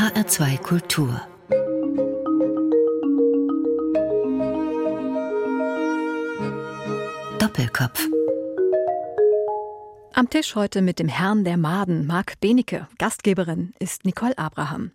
HR2 Kultur Doppelkopf Am Tisch heute mit dem Herrn der Maden, Marc Benecke. Gastgeberin ist Nicole Abraham.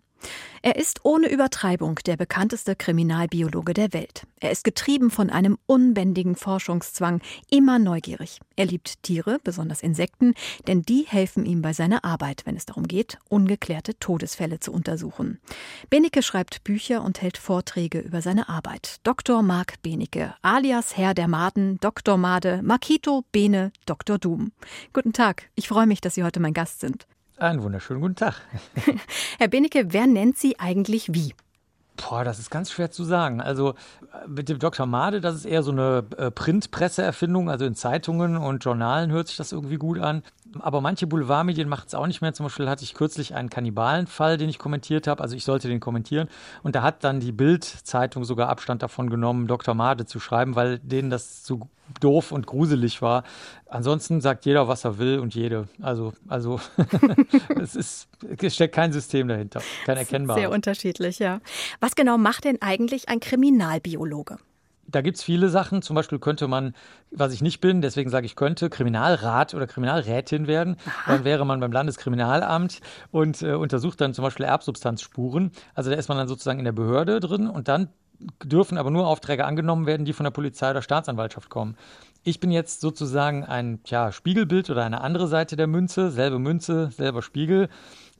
Er ist ohne Übertreibung der bekannteste Kriminalbiologe der Welt. Er ist getrieben von einem unbändigen Forschungszwang, immer neugierig. Er liebt Tiere, besonders Insekten, denn die helfen ihm bei seiner Arbeit, wenn es darum geht, ungeklärte Todesfälle zu untersuchen. Benecke schreibt Bücher und hält Vorträge über seine Arbeit. Dr. Marc Benecke, alias Herr der Maden, Dr. Made, Makito, Bene, Dr. Doom. Guten Tag, ich freue mich, dass Sie heute mein Gast sind. Einen wunderschönen guten Tag. Herr Benecke, wer nennt Sie eigentlich wie? Boah, das ist ganz schwer zu sagen. Also mit dem Dr. Made, das ist eher so eine äh, Printpresseerfindung, also in Zeitungen und Journalen hört sich das irgendwie gut an. Aber manche Boulevardmedien machen es auch nicht mehr. Zum Beispiel hatte ich kürzlich einen Kannibalenfall, den ich kommentiert habe. Also ich sollte den kommentieren. Und da hat dann die Bild-Zeitung sogar Abstand davon genommen, Dr. Made zu schreiben, weil denen das zu doof und gruselig war. Ansonsten sagt jeder, was er will und jede. Also, also es ist, es steckt kein System dahinter, kein erkennbares. Sehr unterschiedlich, ja. Was genau macht denn eigentlich ein Kriminalbiologe? Da gibt es viele Sachen. Zum Beispiel könnte man, was ich nicht bin, deswegen sage ich könnte, Kriminalrat oder Kriminalrätin werden. Dann wäre man beim Landeskriminalamt und äh, untersucht dann zum Beispiel Erbsubstanzspuren. Also da ist man dann sozusagen in der Behörde drin und dann dürfen aber nur Aufträge angenommen werden, die von der Polizei oder Staatsanwaltschaft kommen. Ich bin jetzt sozusagen ein ja, Spiegelbild oder eine andere Seite der Münze, selbe Münze, selber Spiegel.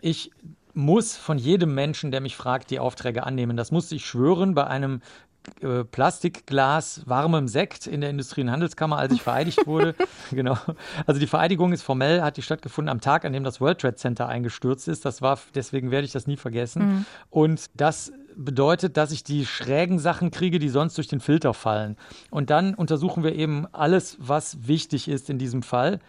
Ich muss von jedem Menschen, der mich fragt, die Aufträge annehmen. Das musste ich schwören bei einem äh, Plastikglas warmem Sekt in der Industrie- und Handelskammer, als ich vereidigt wurde. genau. Also die Vereidigung ist formell, hat die stattgefunden am Tag, an dem das World Trade Center eingestürzt ist. Das war, deswegen werde ich das nie vergessen. Mhm. Und das bedeutet, dass ich die schrägen Sachen kriege, die sonst durch den Filter fallen. Und dann untersuchen wir eben alles, was wichtig ist in diesem Fall.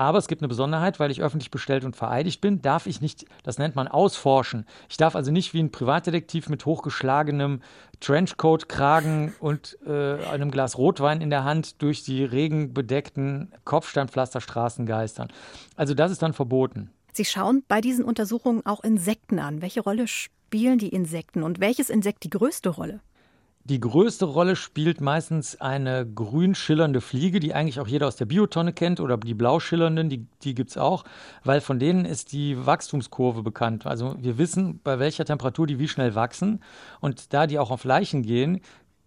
Aber es gibt eine Besonderheit, weil ich öffentlich bestellt und vereidigt bin, darf ich nicht, das nennt man ausforschen. Ich darf also nicht wie ein Privatdetektiv mit hochgeschlagenem Trenchcoat-Kragen und äh, einem Glas Rotwein in der Hand durch die regenbedeckten Kopfsteinpflasterstraßen geistern. Also das ist dann verboten. Sie schauen bei diesen Untersuchungen auch Insekten an. Welche Rolle spielen die Insekten und welches Insekt die größte Rolle? Die größte Rolle spielt meistens eine grün schillernde Fliege, die eigentlich auch jeder aus der Biotonne kennt, oder die blau schillernden, die, die gibt es auch, weil von denen ist die Wachstumskurve bekannt. Also wir wissen, bei welcher Temperatur die wie schnell wachsen. Und da die auch auf Leichen gehen,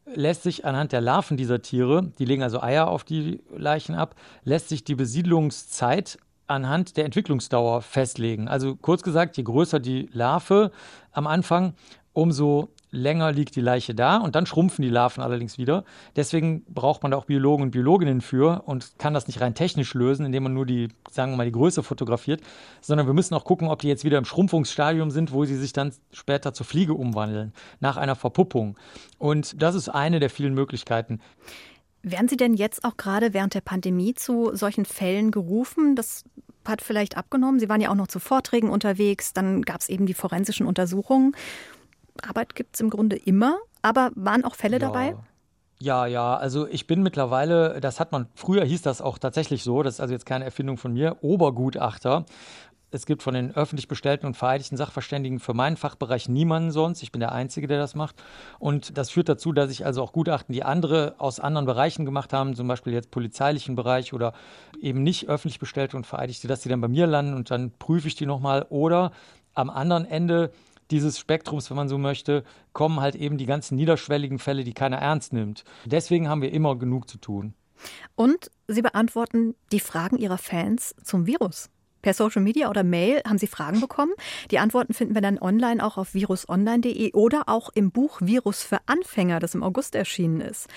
lässt sich anhand der Larven dieser Tiere, die legen also Eier auf die Leichen ab, lässt sich die Besiedlungszeit anhand der Entwicklungsdauer festlegen. Also kurz gesagt, je größer die Larve am Anfang, umso länger liegt die Leiche da und dann schrumpfen die Larven allerdings wieder. Deswegen braucht man da auch Biologen und Biologinnen für und kann das nicht rein technisch lösen, indem man nur die, sagen wir mal, die Größe fotografiert, sondern wir müssen auch gucken, ob die jetzt wieder im Schrumpfungsstadium sind, wo sie sich dann später zur Fliege umwandeln, nach einer Verpuppung. Und das ist eine der vielen Möglichkeiten. Werden Sie denn jetzt auch gerade während der Pandemie zu solchen Fällen gerufen? Das hat vielleicht abgenommen. Sie waren ja auch noch zu Vorträgen unterwegs. Dann gab es eben die forensischen Untersuchungen. Arbeit gibt es im Grunde immer, aber waren auch Fälle ja. dabei? Ja, ja, also ich bin mittlerweile, das hat man, früher hieß das auch tatsächlich so, das ist also jetzt keine Erfindung von mir, Obergutachter. Es gibt von den öffentlich bestellten und vereidigten Sachverständigen für meinen Fachbereich niemanden sonst. Ich bin der Einzige, der das macht. Und das führt dazu, dass ich also auch Gutachten, die andere aus anderen Bereichen gemacht haben, zum Beispiel jetzt polizeilichen Bereich oder eben nicht öffentlich bestellte und vereidigte, dass die dann bei mir landen und dann prüfe ich die nochmal. Oder am anderen Ende dieses Spektrums, wenn man so möchte, kommen halt eben die ganzen niederschwelligen Fälle, die keiner ernst nimmt. Deswegen haben wir immer genug zu tun. Und Sie beantworten die Fragen Ihrer Fans zum Virus. Per Social Media oder Mail haben Sie Fragen bekommen. Die Antworten finden wir dann online auch auf virusonline.de oder auch im Buch Virus für Anfänger, das im August erschienen ist.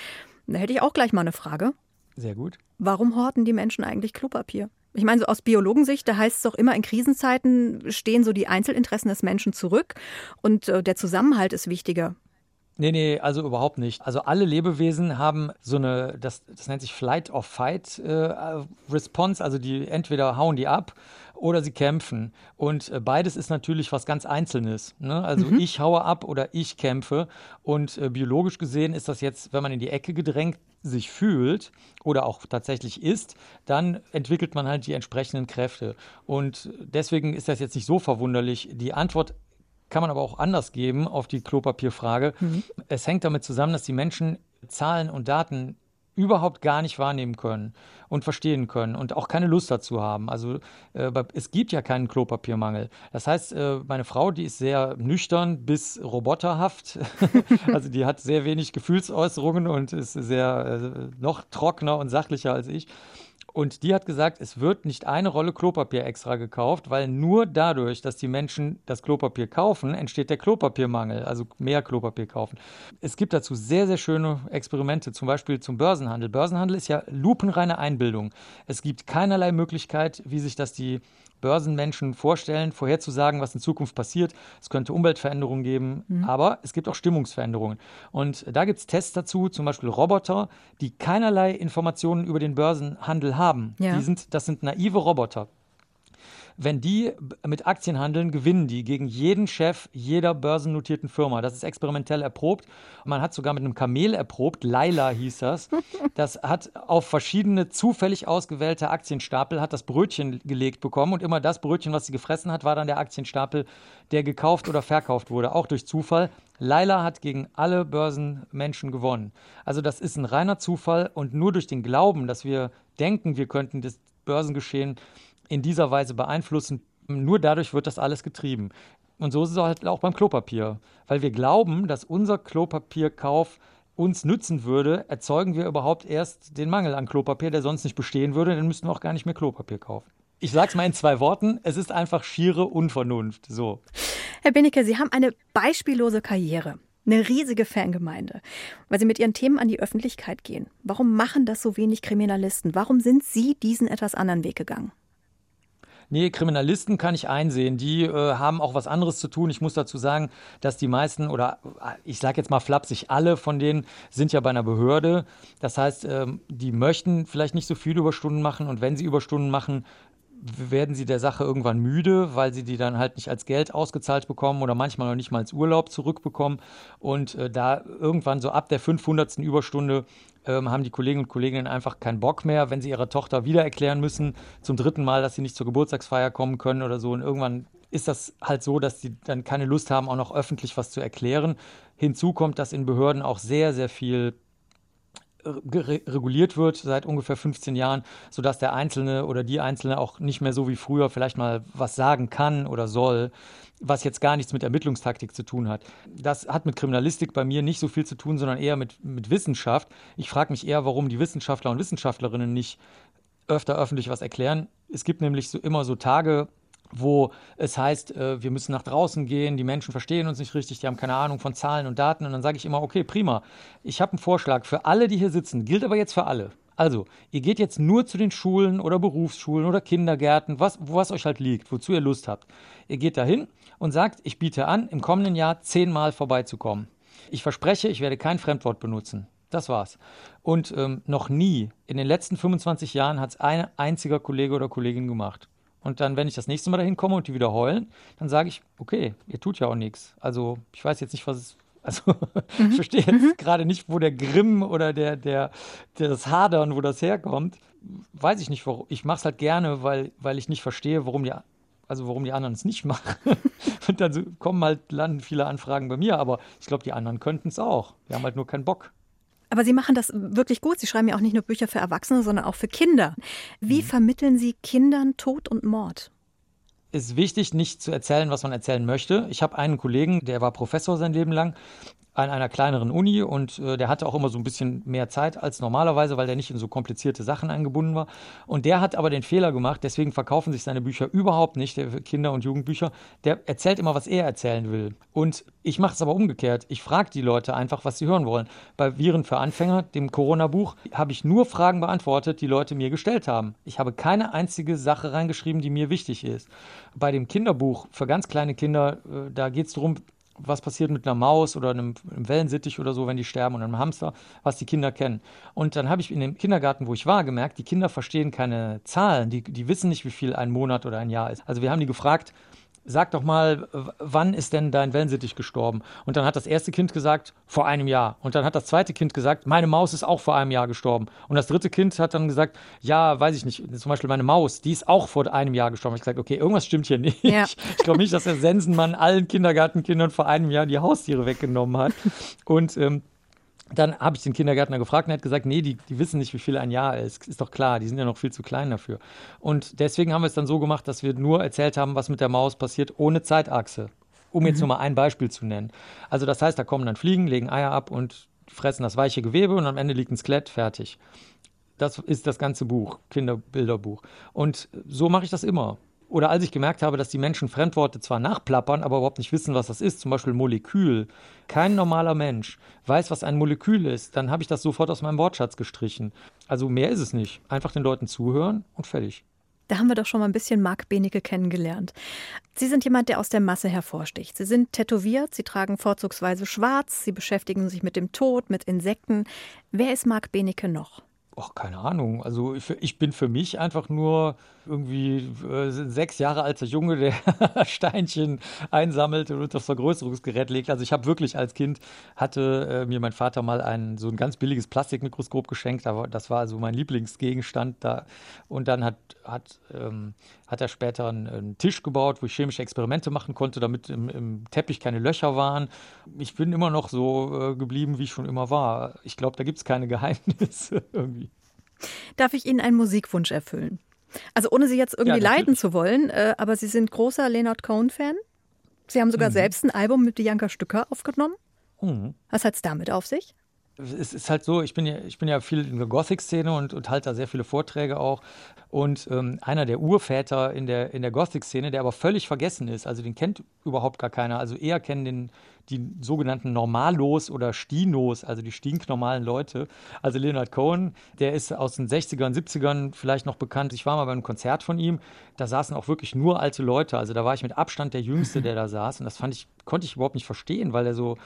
Da hätte ich auch gleich mal eine Frage. Sehr gut. Warum horten die Menschen eigentlich Klopapier? Ich meine, so aus Biologensicht, da heißt es doch immer, in Krisenzeiten stehen so die Einzelinteressen des Menschen zurück und äh, der Zusammenhalt ist wichtiger. Nee, nee, also überhaupt nicht. Also alle Lebewesen haben so eine, das, das nennt sich Flight or Fight äh, Response, also die entweder hauen die ab oder sie kämpfen. Und äh, beides ist natürlich was ganz Einzelnes. Ne? Also mhm. ich haue ab oder ich kämpfe. Und äh, biologisch gesehen ist das jetzt, wenn man in die Ecke gedrängt sich fühlt oder auch tatsächlich ist, dann entwickelt man halt die entsprechenden Kräfte. Und deswegen ist das jetzt nicht so verwunderlich. Die Antwort kann man aber auch anders geben auf die Klopapierfrage. Mhm. Es hängt damit zusammen, dass die Menschen Zahlen und Daten überhaupt gar nicht wahrnehmen können und verstehen können und auch keine Lust dazu haben. Also äh, es gibt ja keinen Klopapiermangel. Das heißt, äh, meine Frau, die ist sehr nüchtern bis roboterhaft. also die hat sehr wenig Gefühlsäußerungen und ist sehr äh, noch trockener und sachlicher als ich. Und die hat gesagt, es wird nicht eine Rolle Klopapier extra gekauft, weil nur dadurch, dass die Menschen das Klopapier kaufen, entsteht der Klopapiermangel, also mehr Klopapier kaufen. Es gibt dazu sehr, sehr schöne Experimente, zum Beispiel zum Börsenhandel. Börsenhandel ist ja lupenreine Einbildung. Es gibt keinerlei Möglichkeit, wie sich das die Börsenmenschen vorstellen, vorherzusagen, was in Zukunft passiert. Es könnte Umweltveränderungen geben, mhm. aber es gibt auch Stimmungsveränderungen. Und da gibt es Tests dazu, zum Beispiel Roboter, die keinerlei Informationen über den Börsenhandel haben. Ja. Die sind, das sind naive Roboter. Wenn die mit Aktien handeln, gewinnen die gegen jeden Chef jeder börsennotierten Firma. Das ist experimentell erprobt. Man hat sogar mit einem Kamel erprobt. Laila hieß das. Das hat auf verschiedene zufällig ausgewählte Aktienstapel hat das Brötchen gelegt bekommen und immer das Brötchen, was sie gefressen hat, war dann der Aktienstapel, der gekauft oder verkauft wurde, auch durch Zufall. Laila hat gegen alle Börsenmenschen gewonnen. Also das ist ein reiner Zufall und nur durch den Glauben, dass wir denken, wir könnten das Börsengeschehen in dieser Weise beeinflussen. Nur dadurch wird das alles getrieben. Und so ist es halt auch beim Klopapier. Weil wir glauben, dass unser Klopapierkauf uns nützen würde, erzeugen wir überhaupt erst den Mangel an Klopapier, der sonst nicht bestehen würde, dann müssten wir auch gar nicht mehr Klopapier kaufen. Ich sage es mal in zwei Worten, es ist einfach schiere Unvernunft. So. Herr Benecke, Sie haben eine beispiellose Karriere, eine riesige Fangemeinde, weil Sie mit Ihren Themen an die Öffentlichkeit gehen. Warum machen das so wenig Kriminalisten? Warum sind Sie diesen etwas anderen Weg gegangen? Nee, Kriminalisten kann ich einsehen. Die äh, haben auch was anderes zu tun. Ich muss dazu sagen, dass die meisten oder äh, ich sage jetzt mal flapsig, alle von denen sind ja bei einer Behörde. Das heißt, ähm, die möchten vielleicht nicht so viele Überstunden machen und wenn sie Überstunden machen, werden sie der Sache irgendwann müde, weil sie die dann halt nicht als Geld ausgezahlt bekommen oder manchmal noch nicht mal als Urlaub zurückbekommen. Und äh, da irgendwann so ab der 500. Überstunde ähm, haben die Kolleginnen und Kollegen einfach keinen Bock mehr, wenn sie ihrer Tochter wieder erklären müssen, zum dritten Mal, dass sie nicht zur Geburtstagsfeier kommen können oder so. Und irgendwann ist das halt so, dass sie dann keine Lust haben, auch noch öffentlich was zu erklären. Hinzu kommt, dass in Behörden auch sehr, sehr viel reguliert wird seit ungefähr 15 Jahren, sodass der Einzelne oder die Einzelne auch nicht mehr so wie früher vielleicht mal was sagen kann oder soll, was jetzt gar nichts mit Ermittlungstaktik zu tun hat. Das hat mit Kriminalistik bei mir nicht so viel zu tun, sondern eher mit, mit Wissenschaft. Ich frage mich eher, warum die Wissenschaftler und Wissenschaftlerinnen nicht öfter öffentlich was erklären. Es gibt nämlich so immer so Tage, wo es heißt, äh, wir müssen nach draußen gehen, die Menschen verstehen uns nicht richtig, die haben keine Ahnung von Zahlen und Daten. Und dann sage ich immer, okay, prima. Ich habe einen Vorschlag für alle, die hier sitzen, gilt aber jetzt für alle. Also, ihr geht jetzt nur zu den Schulen oder Berufsschulen oder Kindergärten, was, was euch halt liegt, wozu ihr Lust habt. Ihr geht dahin und sagt, ich biete an, im kommenden Jahr zehnmal vorbeizukommen. Ich verspreche, ich werde kein Fremdwort benutzen. Das war's. Und ähm, noch nie in den letzten 25 Jahren hat es ein einziger Kollege oder Kollegin gemacht. Und dann, wenn ich das nächste Mal dahin komme und die wieder heulen, dann sage ich, okay, ihr tut ja auch nichts. Also ich weiß jetzt nicht, was es. Also mhm. ich verstehe jetzt mhm. gerade nicht, wo der Grimm oder der, der, der, das Hadern, wo das herkommt. Weiß ich nicht, warum. Ich mache es halt gerne, weil, weil ich nicht verstehe, warum die, also warum die anderen es nicht machen. und dann kommen halt, landen viele Anfragen bei mir, aber ich glaube, die anderen könnten es auch. Die haben halt nur keinen Bock. Aber Sie machen das wirklich gut. Sie schreiben ja auch nicht nur Bücher für Erwachsene, sondern auch für Kinder. Wie mhm. vermitteln Sie Kindern Tod und Mord? Es ist wichtig, nicht zu erzählen, was man erzählen möchte. Ich habe einen Kollegen, der war Professor sein Leben lang an einer kleineren Uni und äh, der hatte auch immer so ein bisschen mehr Zeit als normalerweise, weil der nicht in so komplizierte Sachen eingebunden war. Und der hat aber den Fehler gemacht, deswegen verkaufen sich seine Bücher überhaupt nicht, der Kinder- und Jugendbücher. Der erzählt immer, was er erzählen will. Und ich mache es aber umgekehrt. Ich frage die Leute einfach, was sie hören wollen. Bei Viren für Anfänger, dem Corona-Buch, habe ich nur Fragen beantwortet, die Leute mir gestellt haben. Ich habe keine einzige Sache reingeschrieben, die mir wichtig ist. Bei dem Kinderbuch für ganz kleine Kinder, äh, da geht es darum, was passiert mit einer Maus oder einem, einem Wellensittich oder so, wenn die sterben und einem Hamster, was die Kinder kennen. Und dann habe ich in dem Kindergarten, wo ich war, gemerkt, die Kinder verstehen keine Zahlen, die, die wissen nicht, wie viel ein Monat oder ein Jahr ist. Also wir haben die gefragt, sag doch mal, wann ist denn dein Wellensittich gestorben? Und dann hat das erste Kind gesagt, vor einem Jahr. Und dann hat das zweite Kind gesagt, meine Maus ist auch vor einem Jahr gestorben. Und das dritte Kind hat dann gesagt, ja, weiß ich nicht, zum Beispiel meine Maus, die ist auch vor einem Jahr gestorben. Ich gesagt, okay, irgendwas stimmt hier nicht. Ja. Ich glaube nicht, dass der Sensenmann allen Kindergartenkindern vor einem Jahr die Haustiere weggenommen hat. Und ähm, dann habe ich den Kindergärtner gefragt und er hat gesagt, nee, die, die wissen nicht, wie viel ein Jahr ist. Ist doch klar, die sind ja noch viel zu klein dafür. Und deswegen haben wir es dann so gemacht, dass wir nur erzählt haben, was mit der Maus passiert, ohne Zeitachse. Um mhm. jetzt nur mal ein Beispiel zu nennen. Also das heißt, da kommen dann Fliegen, legen Eier ab und fressen das weiche Gewebe und am Ende liegt ein Skelett fertig. Das ist das ganze Buch, Kinderbilderbuch. Und so mache ich das immer oder als ich gemerkt habe, dass die Menschen Fremdworte zwar nachplappern, aber überhaupt nicht wissen, was das ist, zum Beispiel Molekül. Kein normaler Mensch weiß, was ein Molekül ist, dann habe ich das sofort aus meinem Wortschatz gestrichen. Also mehr ist es nicht. Einfach den Leuten zuhören und fertig. Da haben wir doch schon mal ein bisschen Marc Benecke kennengelernt. Sie sind jemand, der aus der Masse hervorsticht. Sie sind tätowiert, Sie tragen vorzugsweise schwarz, Sie beschäftigen sich mit dem Tod, mit Insekten. Wer ist Marc Benecke noch? Ach, keine Ahnung. Also ich, ich, bin für mich einfach nur irgendwie äh, sechs Jahre alter Junge, der Steinchen einsammelt und das Vergrößerungsgerät legt. Also ich habe wirklich als Kind, hatte äh, mir mein Vater mal ein so ein ganz billiges Plastikmikroskop geschenkt. Aber das war also mein Lieblingsgegenstand da. Und dann hat, hat, ähm, hat er später einen, einen, Tisch gebaut, wo ich chemische Experimente machen konnte, damit im, im Teppich keine Löcher waren. Ich bin immer noch so äh, geblieben, wie ich schon immer war. Ich glaube, da gibt es keine Geheimnisse irgendwie. Darf ich Ihnen einen Musikwunsch erfüllen? Also ohne Sie jetzt irgendwie ja, leiden zu wollen, äh, aber Sie sind großer Leonard Cohen-Fan. Sie haben sogar mhm. selbst ein Album mit Bianca Stücker aufgenommen. Mhm. Was hat es damit auf sich? Es ist halt so, ich bin ja, ich bin ja viel in der Gothic-Szene und, und halte da sehr viele Vorträge auch. Und ähm, einer der Urväter in der, in der Gothic-Szene, der aber völlig vergessen ist, also den kennt überhaupt gar keiner. Also eher kennen den die sogenannten Normalos oder Stinos, also die stinknormalen Leute. Also Leonard Cohen, der ist aus den 60ern, 70ern vielleicht noch bekannt. Ich war mal bei einem Konzert von ihm, da saßen auch wirklich nur alte Leute. Also da war ich mit Abstand der Jüngste, der da saß. Und das fand ich, konnte ich überhaupt nicht verstehen, weil er so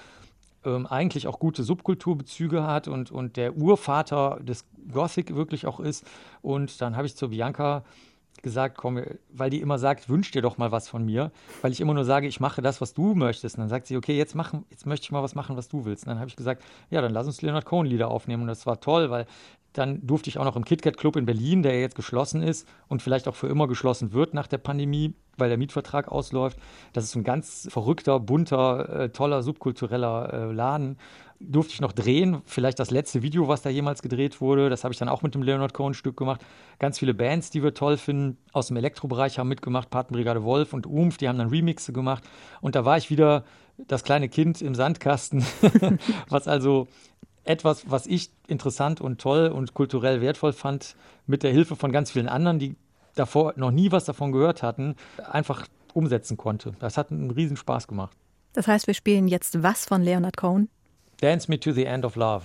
ähm, eigentlich auch gute Subkulturbezüge hat und, und der Urvater des Gothic wirklich auch ist. Und dann habe ich zur Bianca gesagt, komm, weil die immer sagt, wünsch dir doch mal was von mir, weil ich immer nur sage, ich mache das, was du möchtest. Und dann sagt sie, okay, jetzt machen, jetzt möchte ich mal was machen, was du willst. Und dann habe ich gesagt, ja, dann lass uns Leonard Cohen Lieder aufnehmen. Und das war toll, weil dann durfte ich auch noch im KitKat Club in Berlin, der jetzt geschlossen ist und vielleicht auch für immer geschlossen wird nach der Pandemie, weil der Mietvertrag ausläuft. Das ist ein ganz verrückter, bunter, äh, toller, subkultureller äh, Laden durfte ich noch drehen. Vielleicht das letzte Video, was da jemals gedreht wurde. Das habe ich dann auch mit dem Leonard Cohen-Stück gemacht. Ganz viele Bands, die wir toll finden, aus dem Elektrobereich haben mitgemacht. Patenbrigade Wolf und Umf, die haben dann Remixe gemacht. Und da war ich wieder das kleine Kind im Sandkasten, was also etwas, was ich interessant und toll und kulturell wertvoll fand, mit der Hilfe von ganz vielen anderen, die davor noch nie was davon gehört hatten, einfach umsetzen konnte. Das hat einen riesen Spaß gemacht. Das heißt, wir spielen jetzt was von Leonard Cohen? Dance Me to the End of Love.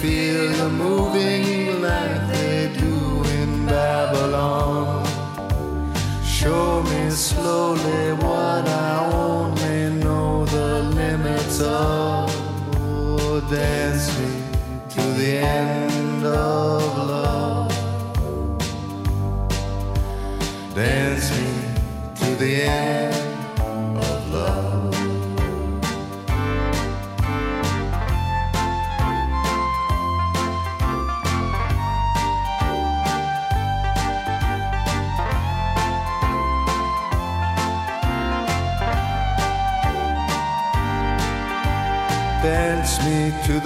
feel you moving like they do in Babylon. Show me slowly what I only know the limits of. Oh, dance me to the end of love. Dance me to the end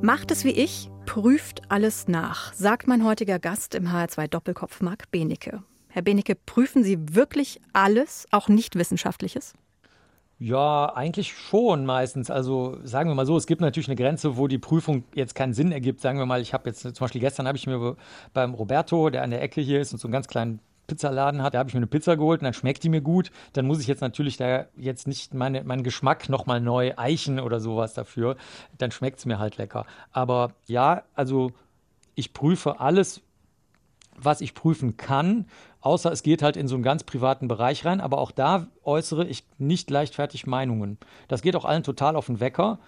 Macht es wie ich, prüft alles nach, sagt mein heutiger Gast im HR2 Doppelkopf Marc Benecke. Herr Benecke, prüfen Sie wirklich alles, auch nicht Wissenschaftliches? Ja, eigentlich schon meistens. Also sagen wir mal so, es gibt natürlich eine Grenze, wo die Prüfung jetzt keinen Sinn ergibt. Sagen wir mal, ich habe jetzt zum Beispiel gestern habe ich mir beim Roberto, der an der Ecke hier ist und so einen ganz kleinen Pizzaladen hat, da habe ich mir eine Pizza geholt und dann schmeckt die mir gut. Dann muss ich jetzt natürlich da jetzt nicht meine, meinen Geschmack nochmal neu eichen oder sowas dafür. Dann schmeckt es mir halt lecker. Aber ja, also ich prüfe alles, was ich prüfen kann, außer es geht halt in so einen ganz privaten Bereich rein. Aber auch da äußere ich nicht leichtfertig Meinungen. Das geht auch allen total auf den Wecker,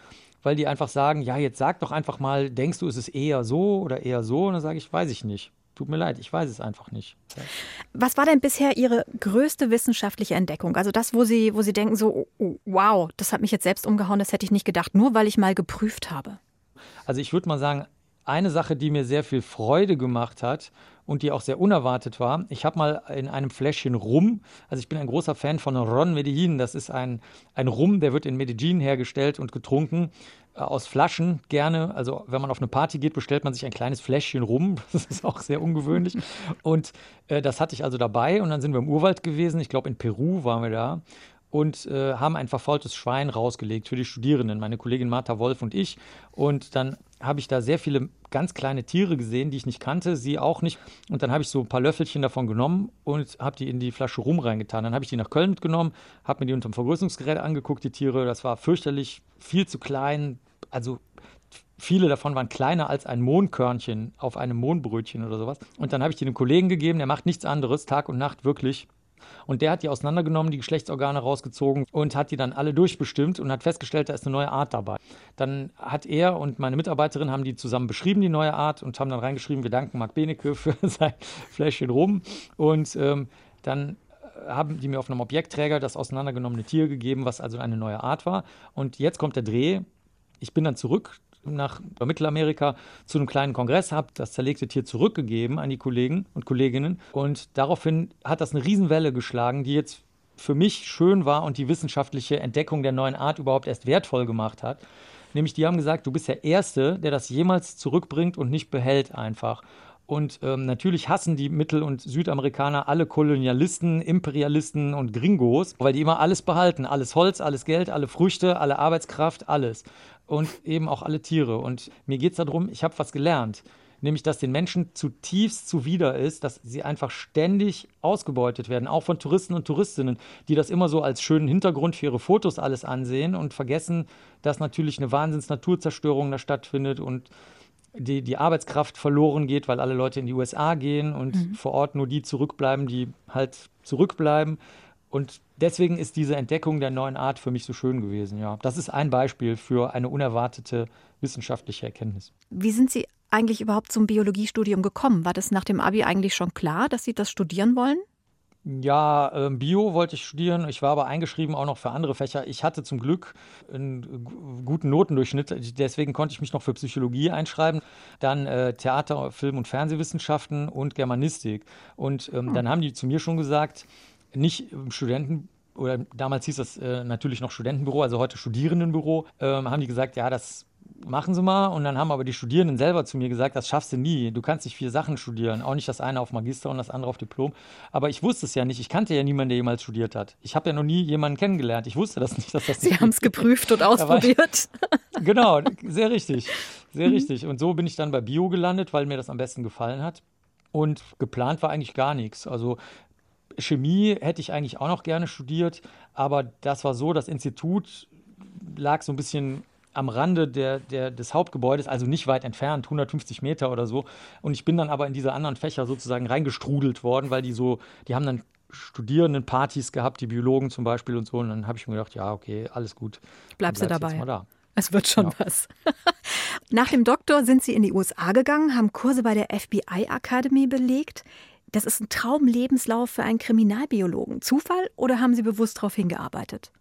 weil die einfach sagen, ja, jetzt sag doch einfach mal, denkst du, ist es eher so oder eher so? Und dann sage ich, weiß ich nicht. Tut mir leid, ich weiß es einfach nicht. Was war denn bisher Ihre größte wissenschaftliche Entdeckung? Also das, wo Sie, wo Sie denken, so, oh, wow, das hat mich jetzt selbst umgehauen, das hätte ich nicht gedacht, nur weil ich mal geprüft habe. Also ich würde mal sagen, eine Sache, die mir sehr viel Freude gemacht hat und die auch sehr unerwartet war. Ich habe mal in einem Fläschchen Rum, also ich bin ein großer Fan von Ron Medellin, das ist ein, ein Rum, der wird in Medellin hergestellt und getrunken aus Flaschen gerne. Also wenn man auf eine Party geht, bestellt man sich ein kleines Fläschchen Rum, das ist auch sehr ungewöhnlich. Und äh, das hatte ich also dabei und dann sind wir im Urwald gewesen, ich glaube in Peru waren wir da und äh, haben ein verfaultes Schwein rausgelegt für die Studierenden, meine Kollegin Martha Wolf und ich. Und dann habe ich da sehr viele ganz kleine Tiere gesehen, die ich nicht kannte, sie auch nicht. Und dann habe ich so ein paar Löffelchen davon genommen und habe die in die Flasche rum reingetan. Dann habe ich die nach Köln mitgenommen, habe mir die unter dem Vergrößerungsgerät angeguckt, die Tiere. Das war fürchterlich, viel zu klein. Also viele davon waren kleiner als ein Mohnkörnchen auf einem Mohnbrötchen oder sowas. Und dann habe ich die einem Kollegen gegeben, der macht nichts anderes, Tag und Nacht wirklich Und der hat die auseinandergenommen, die Geschlechtsorgane rausgezogen und hat die dann alle durchbestimmt und hat festgestellt, da ist eine neue Art dabei. Dann hat er und meine Mitarbeiterin haben die zusammen beschrieben, die neue Art, und haben dann reingeschrieben, wir danken Marc Benecke für sein Fläschchen rum. Und ähm, dann haben die mir auf einem Objektträger das auseinandergenommene Tier gegeben, was also eine neue Art war. Und jetzt kommt der Dreh. Ich bin dann zurück nach Mittelamerika zu einem kleinen Kongress, habe das zerlegte Tier zurückgegeben an die Kollegen und Kolleginnen. Und daraufhin hat das eine Riesenwelle geschlagen, die jetzt für mich schön war und die wissenschaftliche Entdeckung der neuen Art überhaupt erst wertvoll gemacht hat. Nämlich die haben gesagt, du bist der Erste, der das jemals zurückbringt und nicht behält einfach. Und ähm, natürlich hassen die Mittel- und Südamerikaner alle Kolonialisten, Imperialisten und Gringos, weil die immer alles behalten. Alles Holz, alles Geld, alle Früchte, alle Arbeitskraft, alles. Und eben auch alle Tiere. Und mir geht es darum, ich habe was gelernt. Nämlich, dass den Menschen zutiefst zuwider ist, dass sie einfach ständig ausgebeutet werden, auch von Touristen und Touristinnen, die das immer so als schönen Hintergrund für ihre Fotos alles ansehen und vergessen, dass natürlich eine Wahnsinns-Naturzerstörung da stattfindet und die, die Arbeitskraft verloren geht, weil alle Leute in die USA gehen und mhm. vor Ort nur die zurückbleiben, die halt zurückbleiben. Und deswegen ist diese Entdeckung der neuen Art für mich so schön gewesen. Ja, das ist ein Beispiel für eine unerwartete wissenschaftliche Erkenntnis. Wie sind Sie eigentlich überhaupt zum Biologiestudium gekommen? War das nach dem Abi eigentlich schon klar, dass Sie das studieren wollen? Ja, ähm, Bio wollte ich studieren. Ich war aber eingeschrieben auch noch für andere Fächer. Ich hatte zum Glück einen guten Notendurchschnitt, deswegen konnte ich mich noch für Psychologie einschreiben. Dann äh, Theater, Film- und Fernsehwissenschaften und Germanistik. Und ähm, hm. dann haben die zu mir schon gesagt, nicht im Studenten oder damals hieß das äh, natürlich noch Studentenbüro, also heute Studierendenbüro, ähm, haben die gesagt, ja, das machen Sie mal. Und dann haben aber die Studierenden selber zu mir gesagt, das schaffst du nie. Du kannst nicht vier Sachen studieren. Auch nicht das eine auf Magister und das andere auf Diplom. Aber ich wusste es ja nicht. Ich kannte ja niemanden, der jemals studiert hat. Ich habe ja noch nie jemanden kennengelernt. Ich wusste das nicht, dass das Sie haben es geprüft und ausprobiert. genau, sehr richtig. Sehr mhm. richtig. Und so bin ich dann bei Bio gelandet, weil mir das am besten gefallen hat. Und geplant war eigentlich gar nichts. Also Chemie hätte ich eigentlich auch noch gerne studiert, aber das war so, das Institut lag so ein bisschen am Rande der, der, des Hauptgebäudes, also nicht weit entfernt, 150 Meter oder so. Und ich bin dann aber in diese anderen Fächer sozusagen reingestrudelt worden, weil die so, die haben dann Studierendenpartys gehabt, die Biologen zum Beispiel und so. Und dann habe ich mir gedacht, ja, okay, alles gut. Bleibst du dabei? Da. Es wird schon ja. was. Nach dem Doktor sind Sie in die USA gegangen, haben Kurse bei der FBI Academy belegt. Das ist ein Traumlebenslauf für einen Kriminalbiologen. Zufall oder haben Sie bewusst darauf hingearbeitet?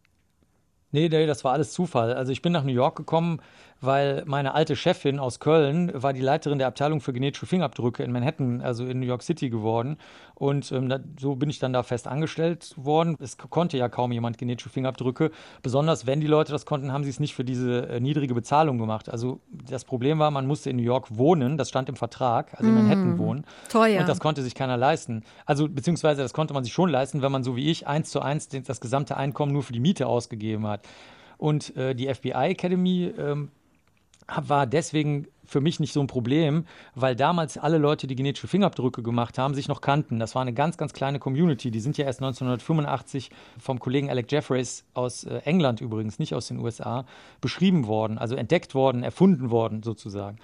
Nee, nee, das war alles Zufall. Also ich bin nach New York gekommen, weil meine alte Chefin aus Köln war die Leiterin der Abteilung für genetische Fingerabdrücke in Manhattan, also in New York City geworden. Und ähm, da, so bin ich dann da fest angestellt worden. Es konnte ja kaum jemand genetische Fingerabdrücke. Besonders wenn die Leute das konnten, haben sie es nicht für diese äh, niedrige Bezahlung gemacht. Also das Problem war, man musste in New York wohnen, das stand im Vertrag, also in Manhattan wohnen. Teuer. Und das konnte sich keiner leisten. Also beziehungsweise das konnte man sich schon leisten, wenn man so wie ich eins zu eins das gesamte Einkommen nur für die Miete ausgegeben hat. Und äh, die FBI Academy ähm, war deswegen für mich nicht so ein Problem, weil damals alle Leute, die genetische Fingerabdrücke gemacht haben, sich noch kannten. Das war eine ganz, ganz kleine Community. Die sind ja erst 1985 vom Kollegen Alec Jeffreys aus äh, England übrigens, nicht aus den USA, beschrieben worden, also entdeckt worden, erfunden worden sozusagen.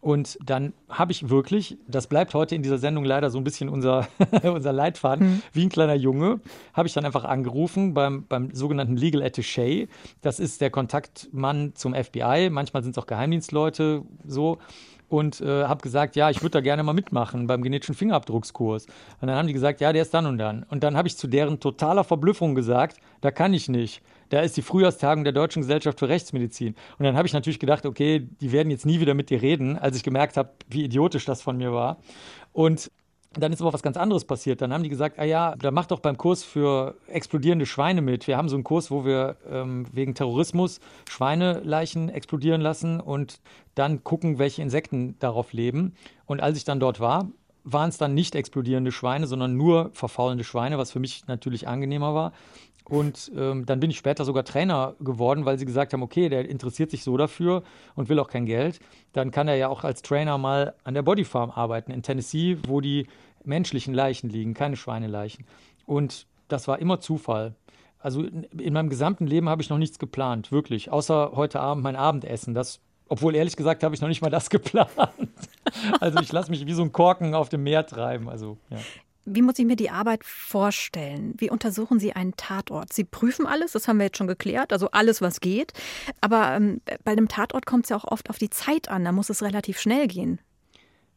Und dann habe ich wirklich, das bleibt heute in dieser Sendung leider so ein bisschen unser, unser Leitfaden, mhm. wie ein kleiner Junge, habe ich dann einfach angerufen beim, beim sogenannten Legal Attaché. Das ist der Kontaktmann zum FBI. Manchmal sind es auch Geheimdienstleute so und äh, habe gesagt, ja, ich würde da gerne mal mitmachen beim genetischen Fingerabdruckskurs. Und dann haben die gesagt, ja, der ist dann und dann. Und dann habe ich zu deren totaler Verblüffung gesagt, da kann ich nicht. Da ist die Frühjahrstagung der Deutschen Gesellschaft für Rechtsmedizin. Und dann habe ich natürlich gedacht, okay, die werden jetzt nie wieder mit dir reden, als ich gemerkt habe, wie idiotisch das von mir war. Und dann ist aber was ganz anderes passiert. Dann haben die gesagt, ah ja, da mach doch beim Kurs für explodierende Schweine mit. Wir haben so einen Kurs, wo wir ähm, wegen Terrorismus Schweineleichen explodieren lassen und dann gucken, welche Insekten darauf leben. Und als ich dann dort war, waren es dann nicht explodierende Schweine, sondern nur verfaulende Schweine, was für mich natürlich angenehmer war. Und ähm, dann bin ich später sogar Trainer geworden, weil sie gesagt haben, okay, der interessiert sich so dafür und will auch kein Geld. Dann kann er ja auch als Trainer mal an der Bodyfarm arbeiten in Tennessee, wo die menschlichen Leichen liegen, keine Schweineleichen. Und das war immer Zufall. Also in meinem gesamten Leben habe ich noch nichts geplant, wirklich, außer heute Abend mein Abendessen. Das, obwohl ehrlich gesagt habe ich noch nicht mal das geplant. Also ich lasse mich wie so ein Korken auf dem Meer treiben. Also ja. Wie muss ich mir die Arbeit vorstellen? Wie untersuchen Sie einen Tatort? Sie prüfen alles, das haben wir jetzt schon geklärt, also alles, was geht. Aber ähm, bei einem Tatort kommt es ja auch oft auf die Zeit an, da muss es relativ schnell gehen.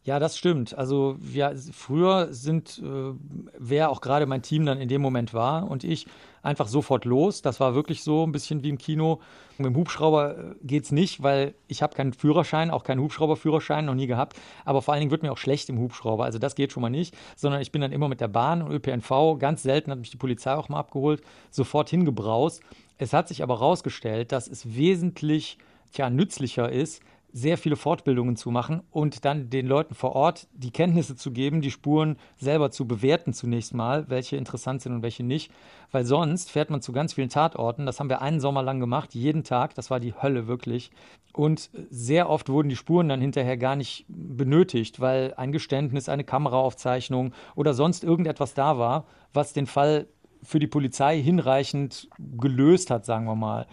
Ja, das stimmt. Also wir, früher sind, äh, wer auch gerade mein Team dann in dem Moment war und ich, einfach sofort los. Das war wirklich so ein bisschen wie im Kino. Mit dem Hubschrauber äh, geht es nicht, weil ich habe keinen Führerschein, auch keinen Hubschrauberführerschein, noch nie gehabt. Aber vor allen Dingen wird mir auch schlecht im Hubschrauber. Also das geht schon mal nicht, sondern ich bin dann immer mit der Bahn und ÖPNV. Ganz selten hat mich die Polizei auch mal abgeholt, sofort hingebraust. Es hat sich aber herausgestellt, dass es wesentlich tja, nützlicher ist, sehr viele Fortbildungen zu machen und dann den Leuten vor Ort die Kenntnisse zu geben, die Spuren selber zu bewerten zunächst mal, welche interessant sind und welche nicht. Weil sonst fährt man zu ganz vielen Tatorten. Das haben wir einen Sommer lang gemacht, jeden Tag. Das war die Hölle wirklich. Und sehr oft wurden die Spuren dann hinterher gar nicht benötigt, weil ein Geständnis, eine Kameraaufzeichnung oder sonst irgendetwas da war, was den Fall für die Polizei hinreichend gelöst hat, sagen wir mal.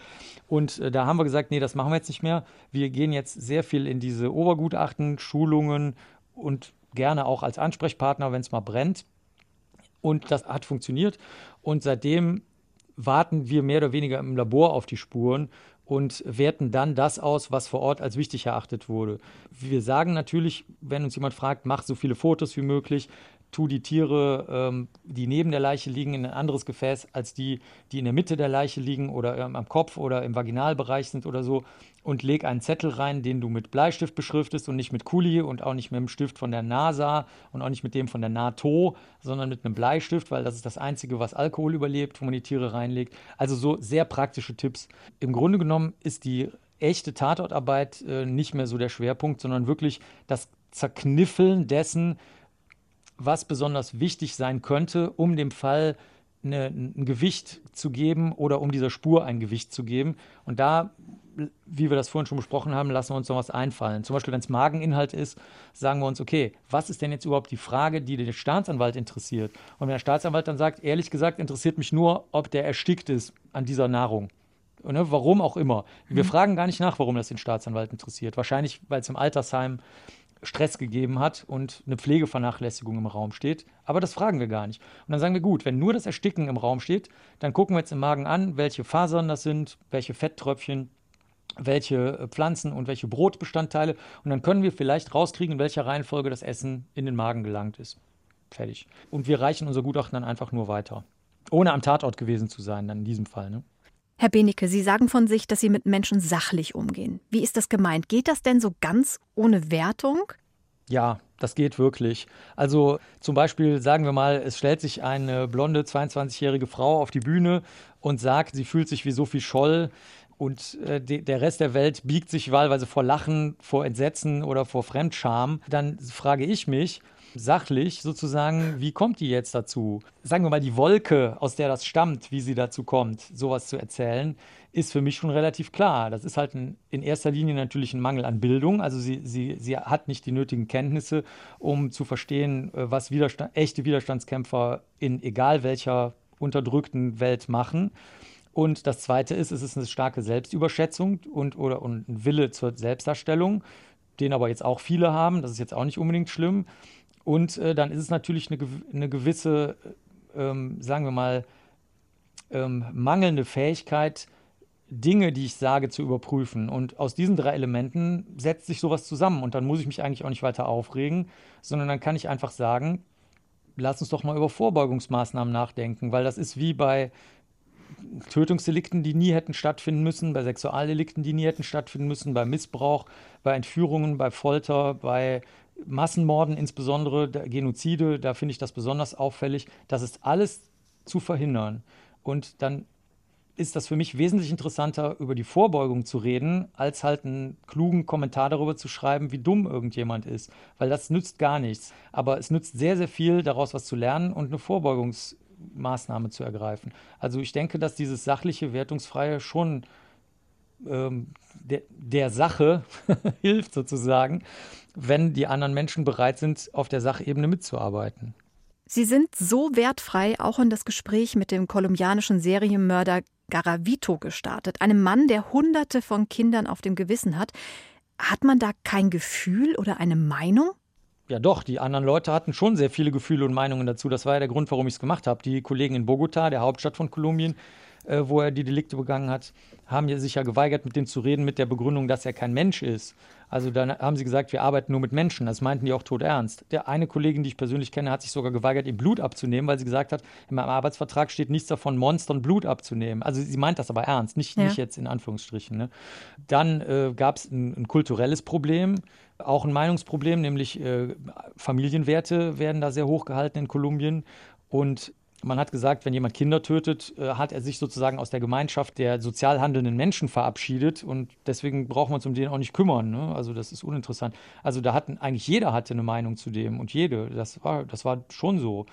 Und äh, da haben wir gesagt, nee, das machen wir jetzt nicht mehr. Wir gehen jetzt sehr viel in diese Obergutachten, Schulungen und gerne auch als Ansprechpartner, wenn es mal brennt. Und das hat funktioniert. Und seitdem warten wir mehr oder weniger im Labor auf die Spuren und werten dann das aus, was vor Ort als wichtig erachtet wurde. Wir sagen natürlich, wenn uns jemand fragt, mach so viele Fotos wie möglich, tu die Tiere, ähm, die neben der Leiche liegen, in ein anderes Gefäß als die, die in der Mitte der Leiche liegen oder ähm, am Kopf oder im Vaginalbereich sind oder so und leg einen Zettel rein, den du mit Bleistift beschriftest und nicht mit Kuli und auch nicht mit dem Stift von der NASA und auch nicht mit dem von der NATO, sondern mit einem Bleistift, weil das ist das Einzige, was Alkohol überlebt, wo man die Tiere reinlegt. Also so sehr praktische Tipps. Im Grunde genommen ist die echte Tatortarbeit äh, nicht mehr so der Schwerpunkt, sondern wirklich das Zerkniffeln dessen, was besonders wichtig sein könnte, um dem Fall eine, ein Gewicht zu geben oder um dieser Spur ein Gewicht zu geben. Und da, wie wir das vorhin schon besprochen haben, lassen wir uns noch was einfallen. Zum Beispiel, wenn es Mageninhalt ist, sagen wir uns, okay, was ist denn jetzt überhaupt die Frage, die den Staatsanwalt interessiert? Und wenn der Staatsanwalt dann sagt, ehrlich gesagt, interessiert mich nur, ob der erstickt ist an dieser Nahrung. Ne, warum auch immer. Wir mhm. fragen gar nicht nach, warum das den Staatsanwalt interessiert. Wahrscheinlich, weil es im Altersheim Stress gegeben hat und eine Pflegevernachlässigung im Raum steht. Aber das fragen wir gar nicht. Und dann sagen wir, gut, wenn nur das Ersticken im Raum steht, dann gucken wir jetzt im Magen an, welche Fasern das sind, welche Fetttröpfchen, welche äh, Pflanzen und welche Brotbestandteile. Und dann können wir vielleicht rauskriegen, in welcher Reihenfolge das Essen in den Magen gelangt ist. Fertig. Und wir reichen unser Gutachten dann einfach nur weiter. Ohne am Tatort gewesen zu sein, dann in diesem Fall. Ne? Herr Benecke, Sie sagen von sich, dass Sie mit Menschen sachlich umgehen. Wie ist das gemeint? Geht das denn so ganz ohne Wertung? Ja, das geht wirklich. Also zum Beispiel sagen wir mal, es stellt sich eine blonde 22-jährige Frau auf die Bühne und sagt, sie fühlt sich wie Sophie Scholl und äh, de, der Rest der Welt biegt sich wahlweise vor Lachen, vor Entsetzen oder vor Fremdscham. Dann frage ich mich, sachlich sozusagen, wie kommt die jetzt dazu? Sagen wir mal, die Wolke, aus der das stammt, wie sie dazu kommt, sowas zu erzählen, ist für mich schon relativ klar. Das ist halt ein, in erster Linie natürlich ein Mangel an Bildung. Also sie, sie, sie hat nicht die nötigen Kenntnisse, um zu verstehen, äh, was Widerstand, echte Widerstandskämpfer in egal welcher unterdrückten Welt machen. Und das Zweite ist, es ist eine starke Selbstüberschätzung und, oder, und ein Wille zur Selbstdarstellung, den aber jetzt auch viele haben. Das ist jetzt auch nicht unbedingt schlimm. Und äh, dann ist es natürlich eine, eine gewisse, ähm, sagen wir mal, ähm, mangelnde Fähigkeit, Dinge, die ich sage, zu überprüfen. Und aus diesen drei Elementen setzt sich sowas zusammen. Und dann muss ich mich eigentlich auch nicht weiter aufregen, sondern dann kann ich einfach sagen, lass uns doch mal über Vorbeugungsmaßnahmen nachdenken, weil das ist wie bei Tötungsdelikten, die nie hätten stattfinden müssen, bei Sexualdelikten, die nie hätten stattfinden müssen, bei Missbrauch, bei Entführungen, bei Folter, bei Massenmorden, insbesondere Genozide, da finde ich das besonders auffällig. Das ist alles zu verhindern. Und dann ist das für mich wesentlich interessanter, über die Vorbeugung zu reden, als halt einen klugen Kommentar darüber zu schreiben, wie dumm irgendjemand ist. Weil das nützt gar nichts. Aber es nützt sehr, sehr viel, daraus was zu lernen und eine Vorbeugungsmaßnahme zu ergreifen. Also ich denke, dass dieses sachliche, wertungsfreie schon ähm, der, der Sache hilft sozusagen wenn die anderen Menschen bereit sind, auf der Sachebene mitzuarbeiten. Sie sind so wertfrei auch in das Gespräch mit dem kolumbianischen Serienmörder Garavito gestartet, einem Mann, der Hunderte von Kindern auf dem Gewissen hat. Hat man da kein Gefühl oder eine Meinung? Ja, doch, die anderen Leute hatten schon sehr viele Gefühle und Meinungen dazu. Das war ja der Grund, warum ich es gemacht habe. Die Kollegen in Bogota, der Hauptstadt von Kolumbien, äh, wo er die Delikte begangen hat, haben ja sich ja geweigert, mit dem zu reden, mit der Begründung, dass er kein Mensch ist. Also dann haben sie gesagt, wir arbeiten nur mit Menschen. Das meinten die auch tot ernst. Der eine Kollegin, die ich persönlich kenne, hat sich sogar geweigert, ihm Blut abzunehmen, weil sie gesagt hat, in meinem Arbeitsvertrag steht nichts davon, Monstern Blut abzunehmen. Also sie meint das aber ernst, nicht, ja. nicht jetzt in Anführungsstrichen. Ne? Dann äh, gab es ein, ein, kulturelles Problem, auch ein Meinungsproblem, nämlich äh, Familienwerte werden da sehr hoch gehalten in Kolumbien. Und man hat gesagt, wenn jemand Kinder tötet, äh, hat er sich sozusagen aus der Gemeinschaft der sozial handelnden Menschen verabschiedet und deswegen brauchen wir uns um den auch nicht kümmern. Ne? Also das ist uninteressant. Also da hatten eigentlich jeder hatte eine Meinung zu dem und jede. Das war, das war schon so.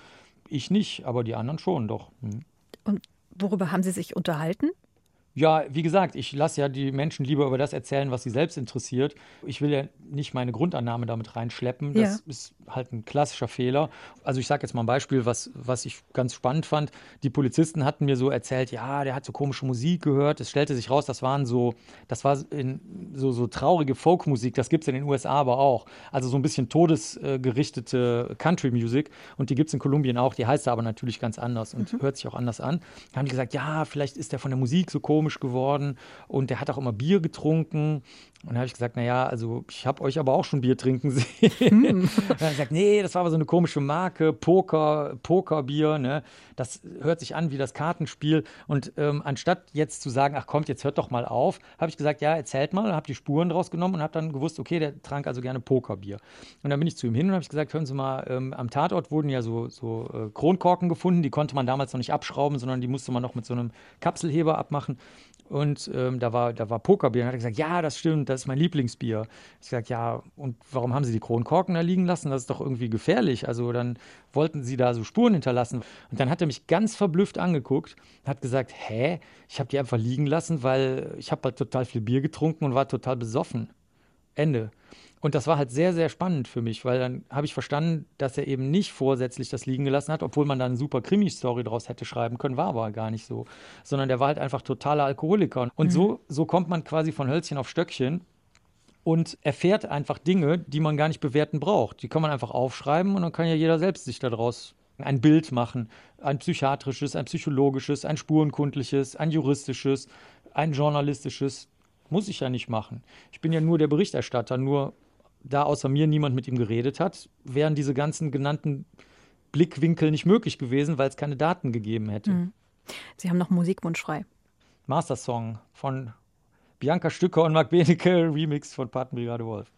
Ich nicht, aber die anderen schon doch. Hm. Und worüber haben Sie sich unterhalten? Ja, wie gesagt, ich lasse ja die Menschen lieber über das erzählen, was sie selbst interessiert. Ich will ja nicht meine Grundannahme damit reinschleppen. Das ja. ist halt ein klassischer Fehler. Also ich sage jetzt mal ein Beispiel, was, was ich ganz spannend fand. Die Polizisten hatten mir so erzählt, ja, der hat so komische Musik gehört. Es stellte sich raus, das waren so, das war in, so, so traurige Folkmusik. Das gibt es in den USA aber auch. Also so ein bisschen todesgerichtete Country Music. Und die gibt es in Kolumbien auch. Die heißt aber natürlich ganz anders und mhm. hört sich auch anders an. Da haben die gesagt, ja, vielleicht ist der von der Musik so komisch komisch geworden und der hat auch immer Bier getrunken. Und da habe ich gesagt, naja, also ich habe euch aber auch schon Bier trinken sehen. Hm. und dann hat er gesagt, nee, das war aber so eine komische Marke, Poker, Pokerbier, ne? Das hört sich an wie das Kartenspiel. Und ähm, anstatt jetzt zu sagen, ach kommt, jetzt hört doch mal auf, habe ich gesagt, ja, erzählt mal, habe die Spuren draus genommen und habe dann gewusst, okay, der trank also gerne Pokerbier. Und dann bin ich zu ihm hin und habe gesagt, hören Sie mal, ähm, am Tatort wurden ja so, so äh, Kronkorken gefunden, die konnte man damals noch nicht abschrauben, sondern die musste man noch mit so einem Kapselheber abmachen. Und ähm, da, war, da war Pokerbier. Und hat er gesagt, ja, das stimmt, das ist mein Lieblingsbier. Ich gesagt, ja, und warum haben Sie die Kronkorken da liegen lassen? Das ist doch irgendwie gefährlich. Also dann wollten Sie da so Spuren hinterlassen. Und dann hat er mich ganz verblüfft angeguckt und hat gesagt, hä, ich habe die einfach liegen lassen, weil ich habe halt total viel Bier getrunken und war total besoffen. Ende. Und das war halt sehr, sehr spannend für mich, weil dann habe ich verstanden, dass er eben nicht vorsätzlich das liegen gelassen hat, obwohl man da eine super Krimi-Story daraus hätte schreiben können, war aber gar nicht so. Sondern der war halt einfach totaler Alkoholiker. Und mhm. so, so kommt man quasi von Hölzchen auf Stöckchen und erfährt einfach Dinge, die man gar nicht bewerten braucht. Die kann man einfach aufschreiben und dann kann ja jeder selbst sich daraus ein Bild machen. Ein psychiatrisches, ein psychologisches, ein spurenkundliches, ein juristisches, ein journalistisches. Muss ich ja nicht machen. Ich bin ja nur der Berichterstatter, nur da außer mir niemand mit ihm geredet hat, wären diese ganzen genannten Blickwinkel nicht möglich gewesen, weil es keine Daten gegeben hätte. Mhm. Sie haben noch Musikwunsch frei. Master Song von Bianca Stücker und Marc Benecke, Remix von Patenbrigade Wolf.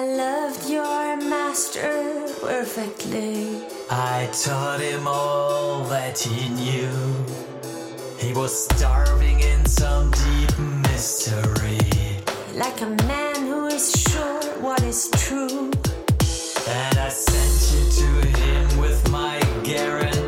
I loved your master perfectly. I taught him all that he knew. He was starving in some deep mystery. Like a man who is sure what is true. And I sent you to him with my guarantee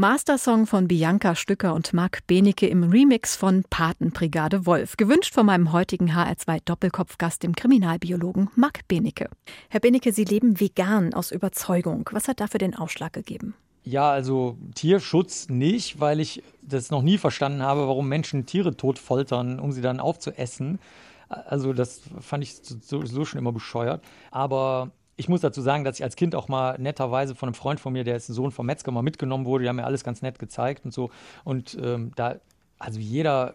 Mastersong von Bianca Stücker und Marc Benecke im Remix von Patenbrigade Wolf. Gewünscht von meinem heutigen HR2 Doppelkopfgast, dem Kriminalbiologen Marc Benecke. Herr Benecke, Sie leben vegan aus Überzeugung. Was hat dafür den Ausschlag gegeben? Ja, also Tierschutz nicht, weil ich das noch nie verstanden habe, warum Menschen Tiere tot foltern, um sie dann aufzuessen. Also das fand ich sowieso schon immer bescheuert. Aber ich muss dazu sagen, dass ich als Kind auch mal netterweise von einem Freund von mir, der ist ein Sohn vom Metzger, mal mitgenommen wurde. Die haben mir alles ganz nett gezeigt und so. Und ähm, da, also jeder,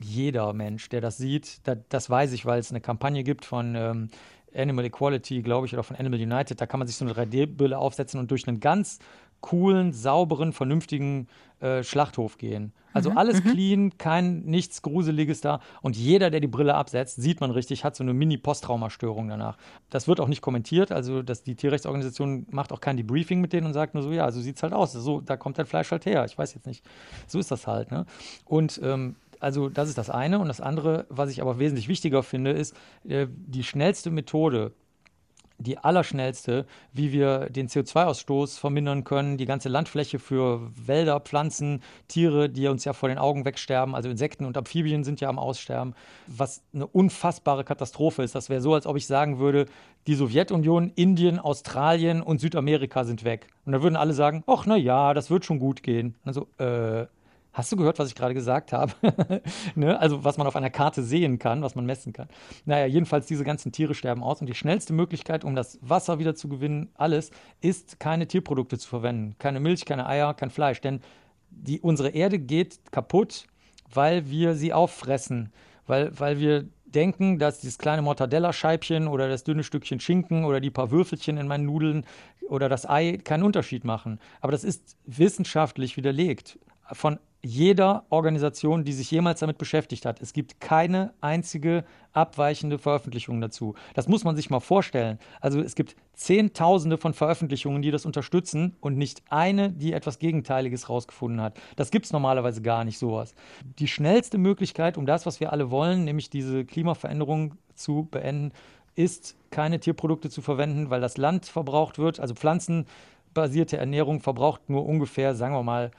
jeder Mensch, der das sieht, da, das weiß ich, weil es eine Kampagne gibt von ähm, Animal Equality, glaube ich, oder von Animal United. Da kann man sich so eine 3D-Brille aufsetzen und durch einen ganz coolen, sauberen, vernünftigen äh, Schlachthof gehen. Also Mhm, alles clean, kein nichts Gruseliges da. Und jeder, der die Brille absetzt, sieht man richtig, hat so eine Mini-Posttraumastörung danach. Das wird auch nicht kommentiert. Also dass die Tierrechtsorganisation macht auch kein Debriefing mit denen und sagt nur so, ja, so sieht's halt aus. So, da kommt dein Fleisch halt her. Ich weiß jetzt nicht. So ist das halt. Ne? Und ähm, also das ist das eine. Und das andere, was ich aber wesentlich wichtiger finde, ist äh, die schnellste Methode, die allerschnellste, wie wir den CO2-Ausstoß vermindern können, die ganze Landfläche für Wälder, Pflanzen, Tiere, die uns ja vor den Augen wegsterben, also Insekten und Amphibien sind ja am Aussterben, was eine unfassbare Katastrophe ist. Das wäre so, als ob ich sagen würde, die Sowjetunion, Indien, Australien und Südamerika sind weg. Und da würden alle sagen, ach na ja, das wird schon gut gehen. Also, äh, Hast du gehört, was ich gerade gesagt habe? ne? Also, was man auf einer Karte sehen kann, was man messen kann. Naja, jedenfalls, diese ganzen Tiere sterben aus und die schnellste Möglichkeit, um das Wasser wieder zu gewinnen, alles, ist, keine Tierprodukte zu verwenden. Keine Milch, keine Eier, kein Fleisch. Denn die, unsere Erde geht kaputt, weil wir sie auffressen. Weil, weil wir denken, dass dieses kleine Mortadella-Scheibchen oder das dünne Stückchen Schinken oder die paar Würfelchen in meinen Nudeln oder das Ei keinen Unterschied machen. Aber das ist wissenschaftlich widerlegt. Von jeder Organisation, die sich jemals damit beschäftigt hat. Es gibt keine einzige abweichende Veröffentlichung dazu. Das muss man sich mal vorstellen. Also es gibt Zehntausende von Veröffentlichungen, die das unterstützen und nicht eine, die etwas Gegenteiliges rausgefunden hat. Das gibt es normalerweise gar nicht sowas. Die schnellste Möglichkeit, um das, was wir alle wollen, nämlich diese Klimaveränderung zu beenden, ist, keine Tierprodukte zu verwenden, weil das Land verbraucht wird. Also pflanzenbasierte Ernährung verbraucht nur ungefähr, sagen wir mal,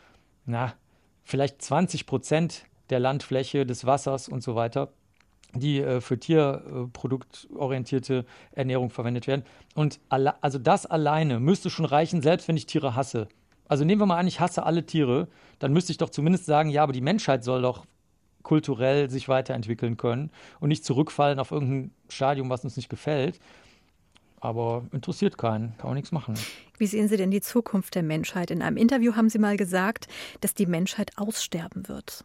na, vielleicht 20 Prozent der Landfläche, des Wassers und so weiter, die äh, für tierproduktorientierte Ernährung verwendet werden. Und also das alleine müsste schon reichen, selbst wenn ich Tiere hasse. Also nehmen wir mal an, ich hasse alle Tiere, dann müsste ich doch zumindest sagen, ja, aber die Menschheit soll doch kulturell sich weiterentwickeln können und nicht zurückfallen auf irgendein Stadium, was uns nicht gefällt. Aber interessiert keinen, kann man nichts machen. Wie sehen Sie denn die Zukunft der Menschheit? In einem Interview haben Sie mal gesagt, dass die Menschheit aussterben wird.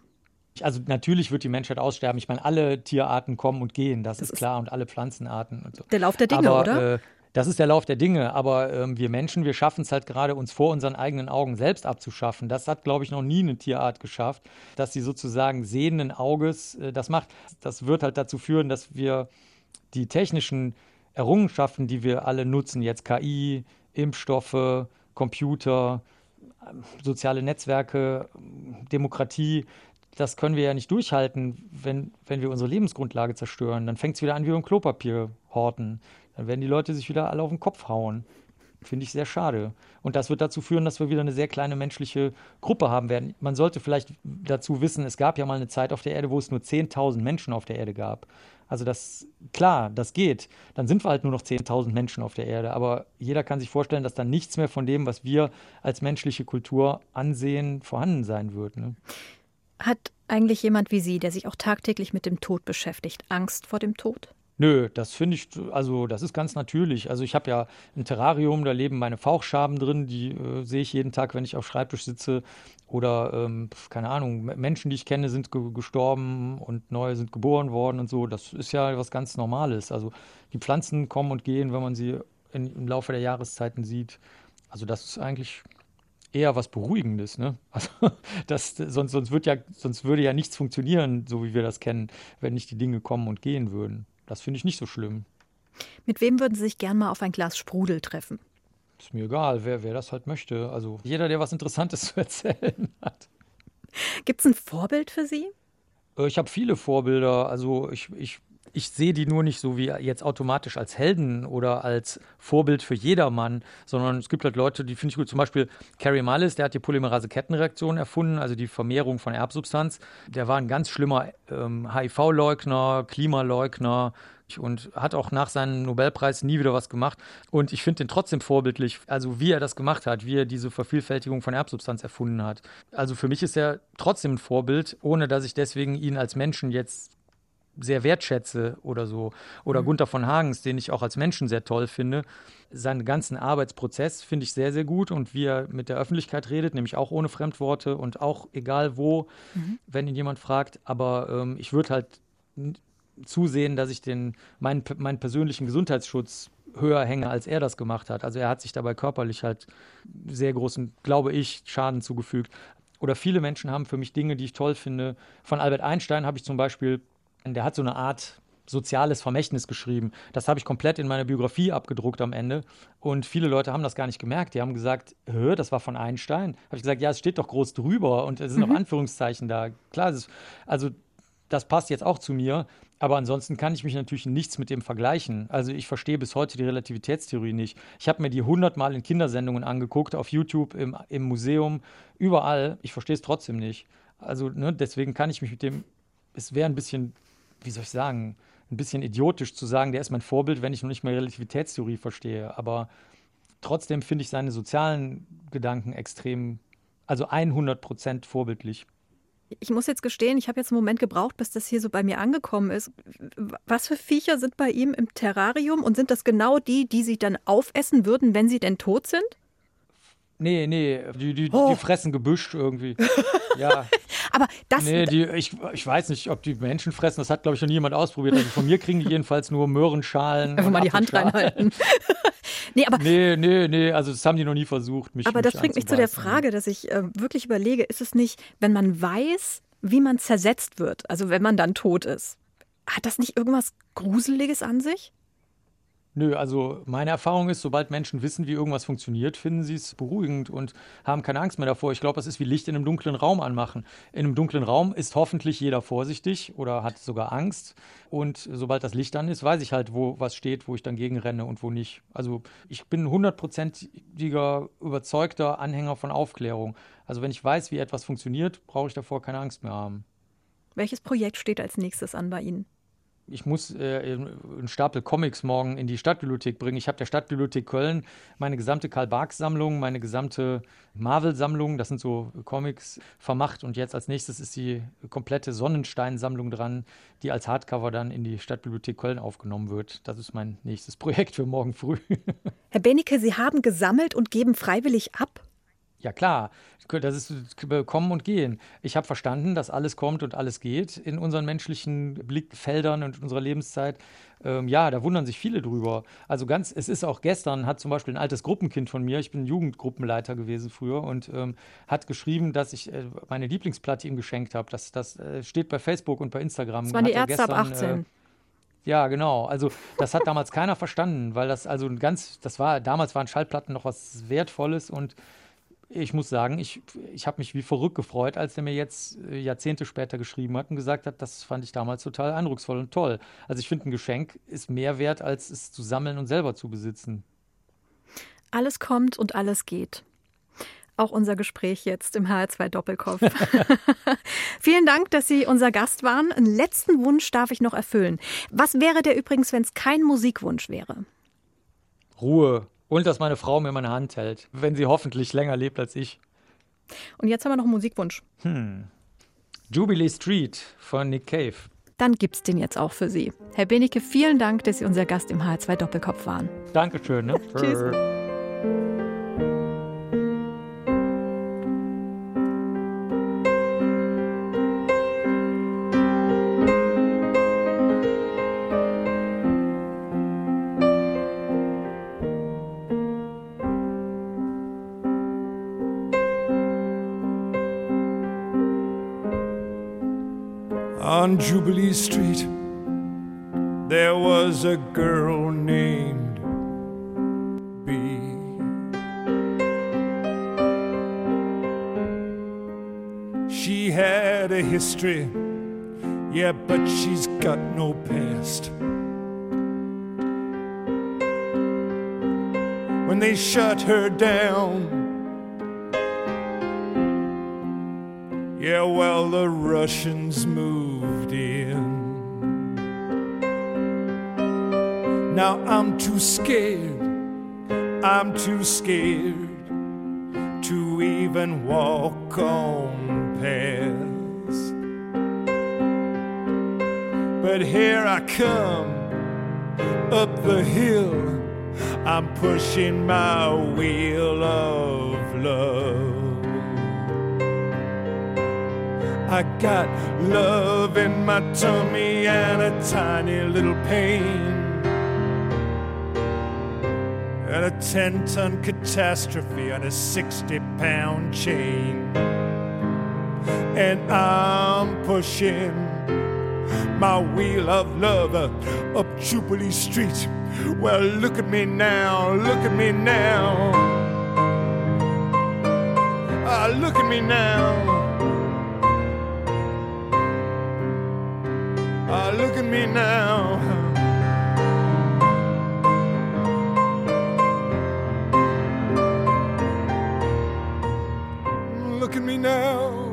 Also natürlich wird die Menschheit aussterben. Ich meine, alle Tierarten kommen und gehen, das, Das ist ist klar, und alle Pflanzenarten und so. Der Lauf der Dinge, aber, oder? Äh, das ist der Lauf der Dinge, aber ähm, wir Menschen, wir schaffen es halt gerade, uns vor unseren eigenen Augen selbst abzuschaffen. Das hat, glaube ich, noch nie eine Tierart geschafft, dass sie sozusagen sehenden Auges äh, das macht. Das wird halt dazu führen, dass wir die technischen Errungenschaften, die wir alle nutzen, jetzt KI, Impfstoffe, Computer, soziale Netzwerke, Demokratie, das können wir ja nicht durchhalten, wenn, wenn wir unsere Lebensgrundlage zerstören. Dann fängt es wieder an wie beim Klopapier horten. Dann werden die Leute sich wieder alle auf den Kopf hauen. Finde ich sehr schade. Und das wird dazu führen, dass wir wieder eine sehr kleine menschliche Gruppe haben werden. Man sollte vielleicht dazu wissen, es gab ja mal eine Zeit auf der Erde, wo es nur 10.000 Menschen auf der Erde gab. Also das, klar, das geht. Dann sind wir halt nur noch 10.000 Menschen auf der Erde. Aber jeder kann sich vorstellen, dass dann nichts mehr von dem, was wir als menschliche Kultur ansehen, vorhanden sein wird. Ne? Hat eigentlich jemand wie Sie, der sich auch tagtäglich mit dem Tod beschäftigt, Angst vor dem Tod? Nö, das finde ich, also das ist ganz natürlich. Also ich habe ja ein Terrarium, da leben meine Fauchschaben drin, die äh, sehe ich jeden Tag, wenn ich auf Schreibtisch sitze. Oder, ähm, keine Ahnung, Menschen, die ich kenne, sind ge gestorben und neue sind geboren worden und so. Das ist ja was ganz Normales. Also die Pflanzen kommen und gehen, wenn man sie in, im Laufe der Jahreszeiten sieht. Also das ist eigentlich eher was Beruhigendes, ne? Also das, sonst, sonst wird ja, sonst würde ja nichts funktionieren, so wie wir das kennen, wenn nicht die Dinge kommen und gehen würden. Das finde ich nicht so schlimm. Mit wem würden Sie sich gern mal auf ein Glas Sprudel treffen? Ist mir egal, wer, wer das halt möchte. Also jeder, der was Interessantes zu erzählen hat. Gibt es ein Vorbild für Sie? Äh, Ich habe viele Vorbilder. Also ich, ich, ich sehe die nur nicht so wie jetzt automatisch als Helden oder als Vorbild für jedermann, sondern es gibt halt Leute, die finde ich gut. Zum Beispiel Carrie Mullis, der hat die Polymerase-Kettenreaktion erfunden, also die Vermehrung von Erbsubstanz. Der war ein ganz schlimmer ähm, HIV-Leugner, Klimaleugner und hat auch nach seinem Nobelpreis nie wieder was gemacht. Und ich finde den trotzdem vorbildlich, also wie er das gemacht hat, wie er diese Vervielfältigung von Erbsubstanz erfunden hat. Also für mich ist er trotzdem ein Vorbild, ohne dass ich deswegen ihn als Menschen jetzt sehr wertschätze oder so. Oder Gunther von Hagens, den ich auch als Menschen sehr toll finde. Seinen ganzen Arbeitsprozess finde ich sehr, sehr gut und wie er mit der Öffentlichkeit redet, nämlich auch ohne Fremdworte und auch egal wo, wenn ihn jemand fragt. Aber ähm, ich würde halt zusehen, dass ich den, meinen, meinen persönlichen Gesundheitsschutz höher hänge, als er das gemacht hat. Also er hat sich dabei körperlich halt sehr großen, glaube ich, Schaden zugefügt. Oder viele Menschen haben für mich Dinge, die ich toll finde. Von Albert Einstein habe ich zum Beispiel, der hat so eine Art soziales Vermächtnis geschrieben. Das habe ich komplett in meiner Biografie abgedruckt am Ende. Und viele Leute haben das gar nicht gemerkt. Die haben gesagt, Hö, das war von Einstein. Habe ich gesagt, ja, es steht doch groß drüber und es sind noch Anführungszeichen da. Klar, ist, also das passt jetzt auch zu mir, aber ansonsten kann ich mich natürlich nichts mit dem vergleichen. Also ich verstehe bis heute die Relativitätstheorie nicht. Ich habe mir die hundertmal in Kindersendungen angeguckt, auf YouTube, im, im Museum, überall. Ich verstehe es trotzdem nicht. Also ne, deswegen kann ich mich mit dem, es wäre ein bisschen, wie soll ich sagen, ein bisschen idiotisch zu sagen, der ist mein Vorbild, wenn ich noch nicht mal Relativitätstheorie verstehe. Aber trotzdem finde ich seine sozialen Gedanken extrem, also 100 Prozent vorbildlich. Ich muss jetzt gestehen, ich habe jetzt einen Moment gebraucht, bis das hier so bei mir angekommen ist. Was für Viecher sind bei ihm im Terrarium und sind das genau die, die Sie dann aufessen würden, wenn sie denn tot sind? Nee, nee, die, die, Oh. die fressen Gebüsch irgendwie. ja, Aber das, nee, die, ich, ich weiß nicht, ob die Menschen fressen, das hat, glaube ich, noch niemand ausprobiert. Also von mir kriegen die jedenfalls nur Möhrenschalen. einfach mal die Hand reinhalten. nee, aber, Nee, nee, nee, also das haben die noch nie versucht, mich aber das bringt mich zu der anzubeißen. Frage, dass ich äh, wirklich überlege, ist es nicht, wenn man weiß, wie man zersetzt wird, also wenn man dann tot ist, hat das nicht irgendwas Gruseliges an sich? Nö, also meine Erfahrung ist, sobald Menschen wissen, wie irgendwas funktioniert, finden sie es beruhigend und haben keine Angst mehr davor. Ich glaube, das ist wie Licht in einem dunklen Raum anmachen. In einem dunklen Raum ist hoffentlich jeder vorsichtig oder hat sogar Angst. Und sobald das Licht an ist, weiß ich halt, wo was steht, wo ich dann gegen renne und wo nicht. Also ich bin hundertprozentiger überzeugter Anhänger von Aufklärung. Also wenn ich weiß, wie etwas funktioniert, brauche ich davor keine Angst mehr haben. Welches Projekt steht als nächstes an bei Ihnen? Ich muss äh, einen Stapel Comics morgen in die Stadtbibliothek bringen. Ich habe der Stadtbibliothek Köln meine gesamte Karl Barks-Sammlung, meine gesamte Marvel-Sammlung, das sind so Comics, vermacht. Und jetzt als nächstes ist die komplette Sonnenstein-Sammlung dran, die als Hardcover dann in die Stadtbibliothek Köln aufgenommen wird. Das ist mein nächstes Projekt für morgen früh. Herr Benecke, Sie haben gesammelt und geben freiwillig ab? Ja klar, das ist kommen und gehen. Ich habe verstanden, dass alles kommt und alles geht in unseren menschlichen Blickfeldern und unserer Lebenszeit. Ähm, ja, da wundern sich viele drüber. Also ganz, es ist auch gestern, hat zum Beispiel ein altes Gruppenkind von mir, ich bin Jugendgruppenleiter gewesen früher und ähm, hat geschrieben, dass ich äh, meine Lieblingsplatte ihm geschenkt habe. Das, das äh, steht bei Facebook und bei Instagram. Das waren die Ärzte ab gestern, 18. Äh, ja, genau. Also das hat damals keiner verstanden, weil das also ein ganz, das war, damals waren Schallplatten noch was Wertvolles und ich muss sagen, ich, ich habe mich wie verrückt gefreut, als er mir jetzt äh, Jahrzehnte später geschrieben hat und gesagt hat, das fand ich damals total eindrucksvoll und toll. Also ich finde, ein Geschenk ist mehr wert, als es zu sammeln und selber zu besitzen. Alles kommt und alles geht. Auch unser Gespräch jetzt im HR2 Doppelkopf. Vielen Dank, dass Sie unser Gast waren. Einen letzten Wunsch darf ich noch erfüllen. Was wäre der übrigens, wenn es kein Musikwunsch wäre? Ruhe. Und dass meine Frau mir meine Hand hält, wenn sie hoffentlich länger lebt als ich. Und jetzt haben wir noch einen Musikwunsch. Jubilee Street von Nick Cave. dann gibt's den jetzt auch für Sie. Herr Benecke, vielen Dank, dass Sie unser Gast im HR2 Doppelkopf waren. Dankeschön. Ne? Tschüss. On Jubilee Street, there was a girl named B. She had a history, yeah, but she's got no past. When they shut her down, Yeah, well, the Russians moved in. Now I'm too scared, I'm too scared to even walk on past. But here I come up the hill, I'm pushing my wheel of love. I got love in my tummy and a tiny little pain. And a 10 ton catastrophe on a 60 pound chain. And I'm pushing my wheel of love up Jubilee Street. Well, look at me now, look at me now. Ah, look at me now. Me now. Look at me now.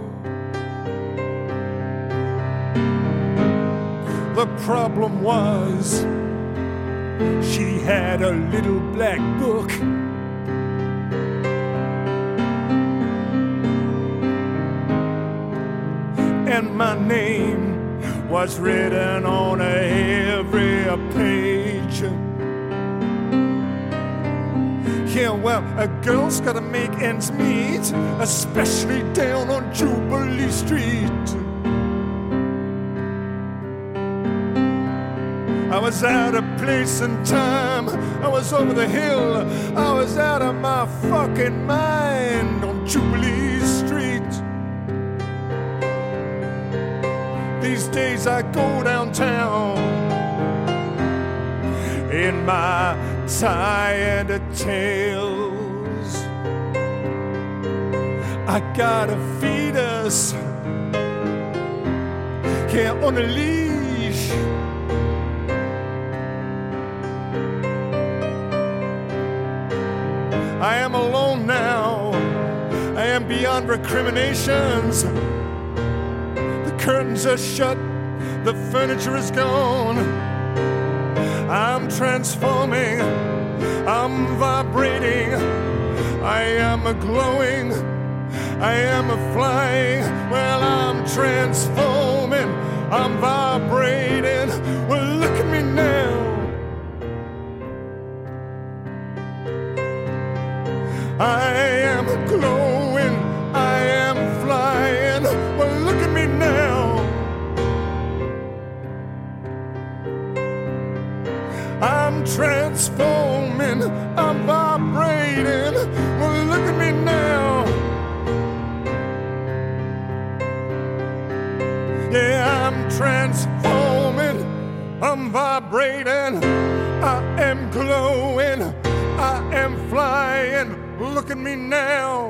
The problem was she had a little black book. And my name was written on every page. Yeah, well, a girl's gotta make ends meet, especially down on Jubilee Street. I was out of place and time. I was over the hill. I was out of my fucking mind Days I go downtown in my tie and a tails. I gotta a fetus, yeah, on a leash. I am alone now. I am beyond recriminations. Curtains are shut, the furniture is gone. I'm transforming, I'm vibrating, I am a glowing, I am a flying. Well, I'm transforming, I'm vibrating. Well, look at me now. I am a glowing, I'm vibrating, I am glowing, I am flying. Look at me now.